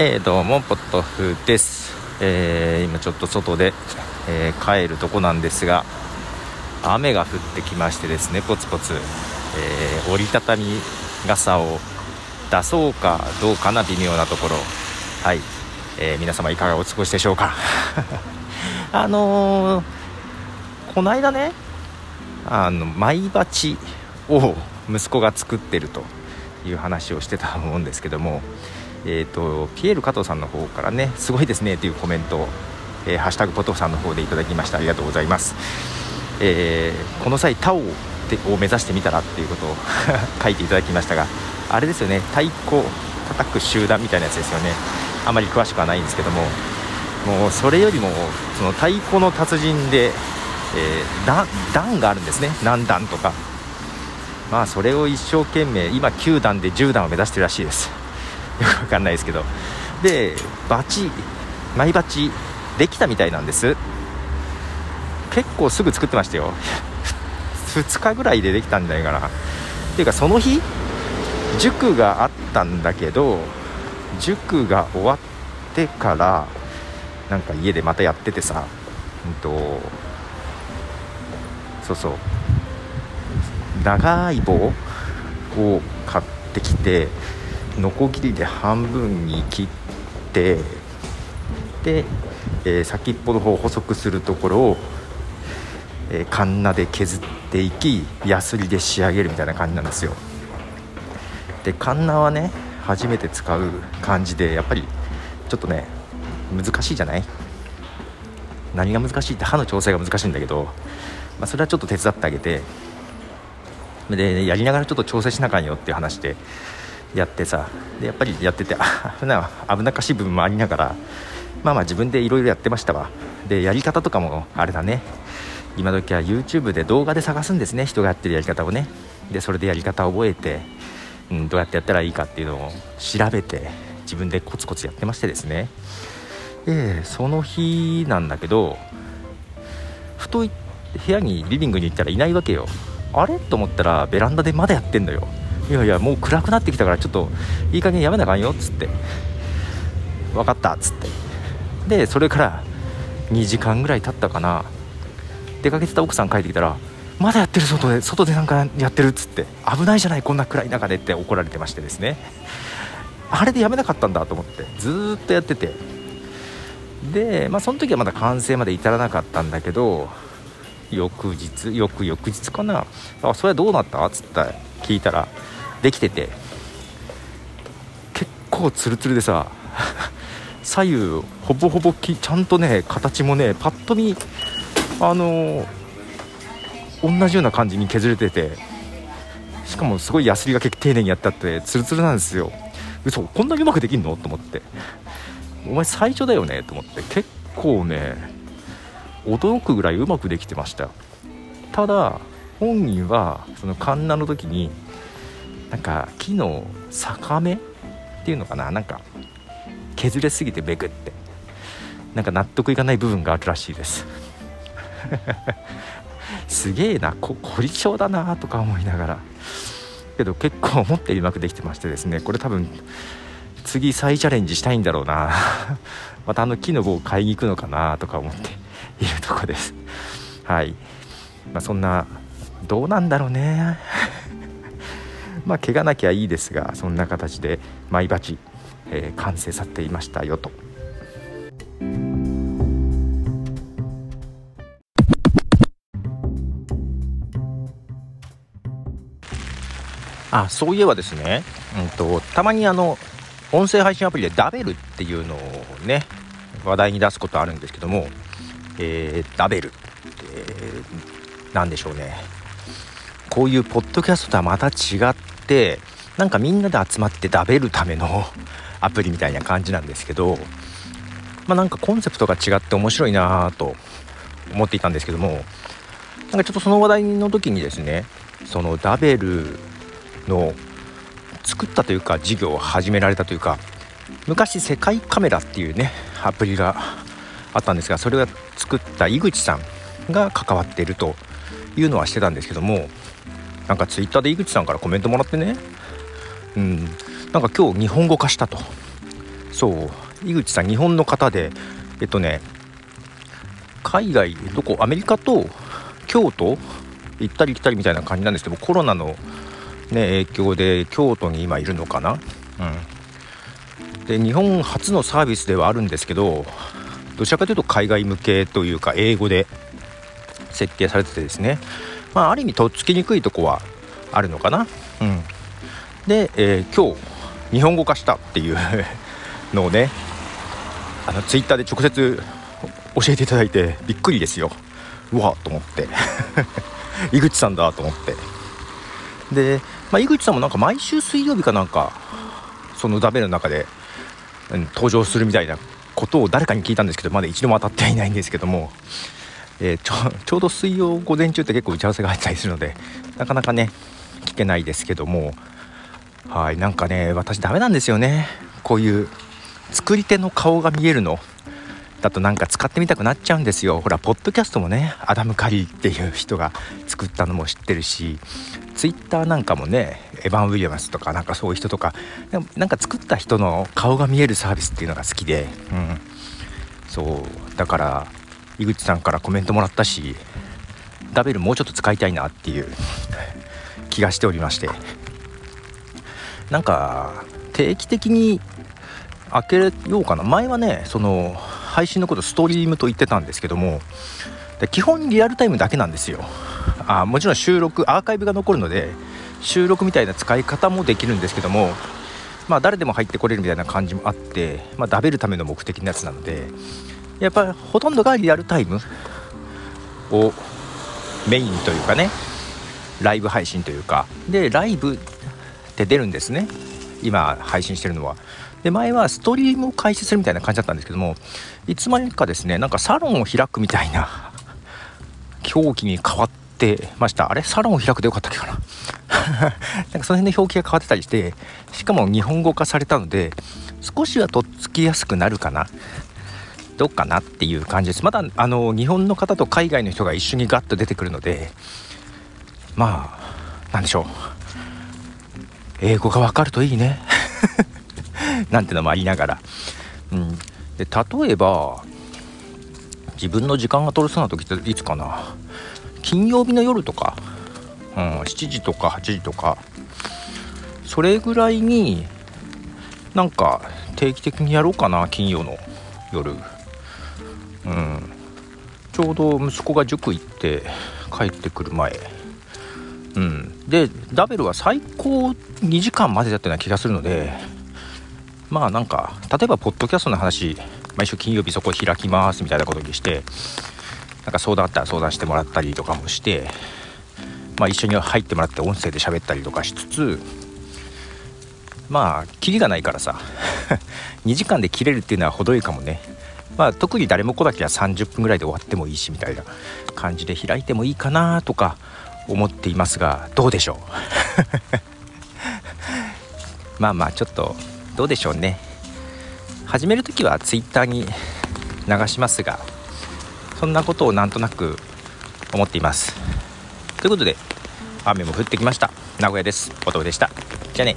えー、どうもポットフです、えー、今ちょっと外で、えー、帰るとこなんですが雨が降ってきましてですねポツポツ、え折りたたみ傘を出そうかどうかな微妙なところ。はい、え皆様いかがお過ごしでしょうか。あのこの間ねあのマイバチを息子が作ってるという話をしてたと思うんですけどもえーと、ピエール加藤さんの方からねすごいですねというコメントを、えー、ハッシュタグポトフさんの方でいただきました。ありがとうございます、えー、この際タオを目指してみたらっていうことを 書いていただきましたがあれですよね。太鼓叩く集団みたいなやつですよね。あまり詳しくはないんですけども。もうそれよりもその太鼓の達人で、えー、段があるんですね。何段とか。まあそれを一生懸命今9段で10段を目指してるらしいです。くわかんないですけど。でバチマイバチできたみたいなんです。結構すぐ作ってましたよ。2日ぐらいでできたんじゃないかな。っていうかその日塾があったんだけど塾が終わってからなんか家でまたやっててさうんとそうそう。長い棒を買ってきてノコギリで半分に切ってで、えー、先っぽの方を細くするところを、えー、カンナで削っていきヤスリで仕上げるみたいな感じなんですよ。でカンナはね初めて使う感じでやっぱりちょっとね難しいじゃない？何が難しいって歯の調整が難しいんだけど、まあ、それはちょっと手伝ってあげてでやりながらちょっと調整しなあかんよっていう話でやってさでやっぱりやってて危な危なっかしい部分もありながらまあまあ自分でいろいろやってましたわ。でやり方とかもあれだね。今時は YouTube で動画で探すんですね。人がやってるやり方をね。でそれでやり方を覚えて、うん、どうやってやったらいいかっていうのを調べて自分でコツコツやってましてですね。でその日なんだけどふと部屋にリビングに行ったらいないわけよ。あれ？と思ったらベランダでまだやってんのよ。いやいやもう暗くなってきたからちょっといい加減やめなあかんよっつって。分かったっつって。でそれから2時間ぐらい経ったかな。出かけてた奥さん帰ってきたらまだやってる外で外でなんかやってるっつって。危ないじゃないこんな暗い中でって怒られてましてですね。あれでやめなかったんだと思ってずっとやってて。でまあその時はまだ完成まで至らなかったんだけど翌日翌々日かな。あそれはどうなった？っつって聞いたらできてて結構ツルツルでさ 左右ほぼほぼきちゃんとね形もねパッと見あのー、同じような感じに削れててしかもすごいヤスリが丁寧にやったってツルツルなんですよ。嘘こんなにうまくできんの？と思って。お前最初だよね？と思って。結構ね驚くぐらいうまくできてました。ただ本人はそのカンナの時になんか木の逆目っていうのかな？なんか削れすぎてベクって。なんか納得いかない部分があるらしいです。すげえな。凝り性だなとか思いながら。けど結構思ってうまくできてましてですね。これ多分次再チャレンジしたいんだろうな。またあの木の棒を買いに行くのかなとか思っているとこです。はい、まあ、そんなどうなんだろうね。まあ怪我なきゃいいですがそんな形でマイバチ、えー、完成されていましたよと。あそういえばですね、うんと、たまにあの音声配信アプリでダベルっていうのをね話題に出すことあるんですけども、えー、ダベル、えー、なんでしょうねこういうポッドキャストとはまた違ってなんかみんなで集まって食べるための アプリみたいな感じなんですけどまあなんかコンセプトが違って面白いなと思っていたんですけどもなんかちょっとその話題の時にですねそのダベルの作ったというか事業を始められたというか昔世界カメラっていうねアプリがあったんですがそれを作った井口さんが関わっているというのはしてたんですけどもなんかツイッターで井口さんからコメントもらってね。うん。なんか今日日本語化したと。そう。井口さん日本の方でえっとね海外どこアメリカと京都行ったり来たりみたいな感じなんですけどコロナの、ね、影響で京都に今いるのかな、うん、で日本初のサービスではあるんですけどどちらかというと海外向けというか英語で設計されててですね、まあ、ある意味とっつきにくいとこはあるのかな、うん、で、えー、今日日本語化したっていう のをねあのツイッターで直接教えていただいてびっくりですよ。うわと思って。井口さんだと思って。で、まあ、井口さんもなんか毎週水曜日かなんかそのダベの中で、うん、登場するみたいなことを誰かに聞いたんですけどまだ一度も当たってはいないんですけども、えー、ちょ ちょうど水曜午前中って結構打ち合わせが入ったりするのでなかなかね聞けないですけども。はいなんかね私ダメなんですよね。こういう作り手の顔が見えるの。だとなんか使ってみたくなっちゃうんですよ。ほらポッドキャストもねアダム・カリーっていう人が作ったのも知ってるしツイッターなんかもねエヴァン・ウィリアムスとかなんかそういう人とかなんか作った人の顔が見えるサービスっていうのが好きで、うん、そうだから井口さんからコメントもらったしダベルもうちょっと使いたいなっていう気がしておりまして。なんか定期的に開けようかな。前はねその配信のことストリームと言ってたんですけどもで基本リアルタイムだけなんですよ。あもちろん収録アーカイブが残るので収録みたいな使い方もできるんですけどもまあ誰でも入ってこれるみたいな感じもあって、まあ、ダベるための目的のやつなのでやっぱりほとんどがリアルタイム。をメインというかね。ライブ配信というか。でライブって出るんですね。今配信してるのは。で前はストリームを開始するみたいな感じだったんですけどもいつまにかですねなんかサロンを開くみたいな。表記に変わってました。あれ？サロンを開くでよかったっけかな。なんかその辺の表記が変わってたりしてしかも日本語化されたので少しはとっつきやすくなるかな。どうかなっていう感じです。まだあの日本の方と海外の人が一緒にガッと出てくるのでまあ何でしょう。英語がわかるといいね。なんてのもありながら、うん、で例えば自分の時間が取れそうな時っていつかな。金曜日の夜とか、うん、7時とか8時とかそれぐらいになんか定期的にやろうかな金曜の夜。うん。ちょうど息子が塾行って帰ってくる前。うん。でダベルは最高2時間までだったような気がするのでまあなんか例えばポッドキャストの話毎週金曜日そこ開きますみたいなことにしてなんか相談あったら相談してもらったりとかもしてまあ一緒に入ってもらって音声で喋ったりとかしつつまあキリがないからさ 2時間で切れるっていうのは程よいかもね。まあ特に誰も来なきゃ30分ぐらいで終わってもいいしみたいな感じで開いてもいいかなとか思っていますがどうでしょう？まあまあちょっとどうでしょうね。始める時は Twitter に流しますがそんなことをなんとなく思っています。ということで雨も降ってきました。名古屋です。おとでした。じゃあね。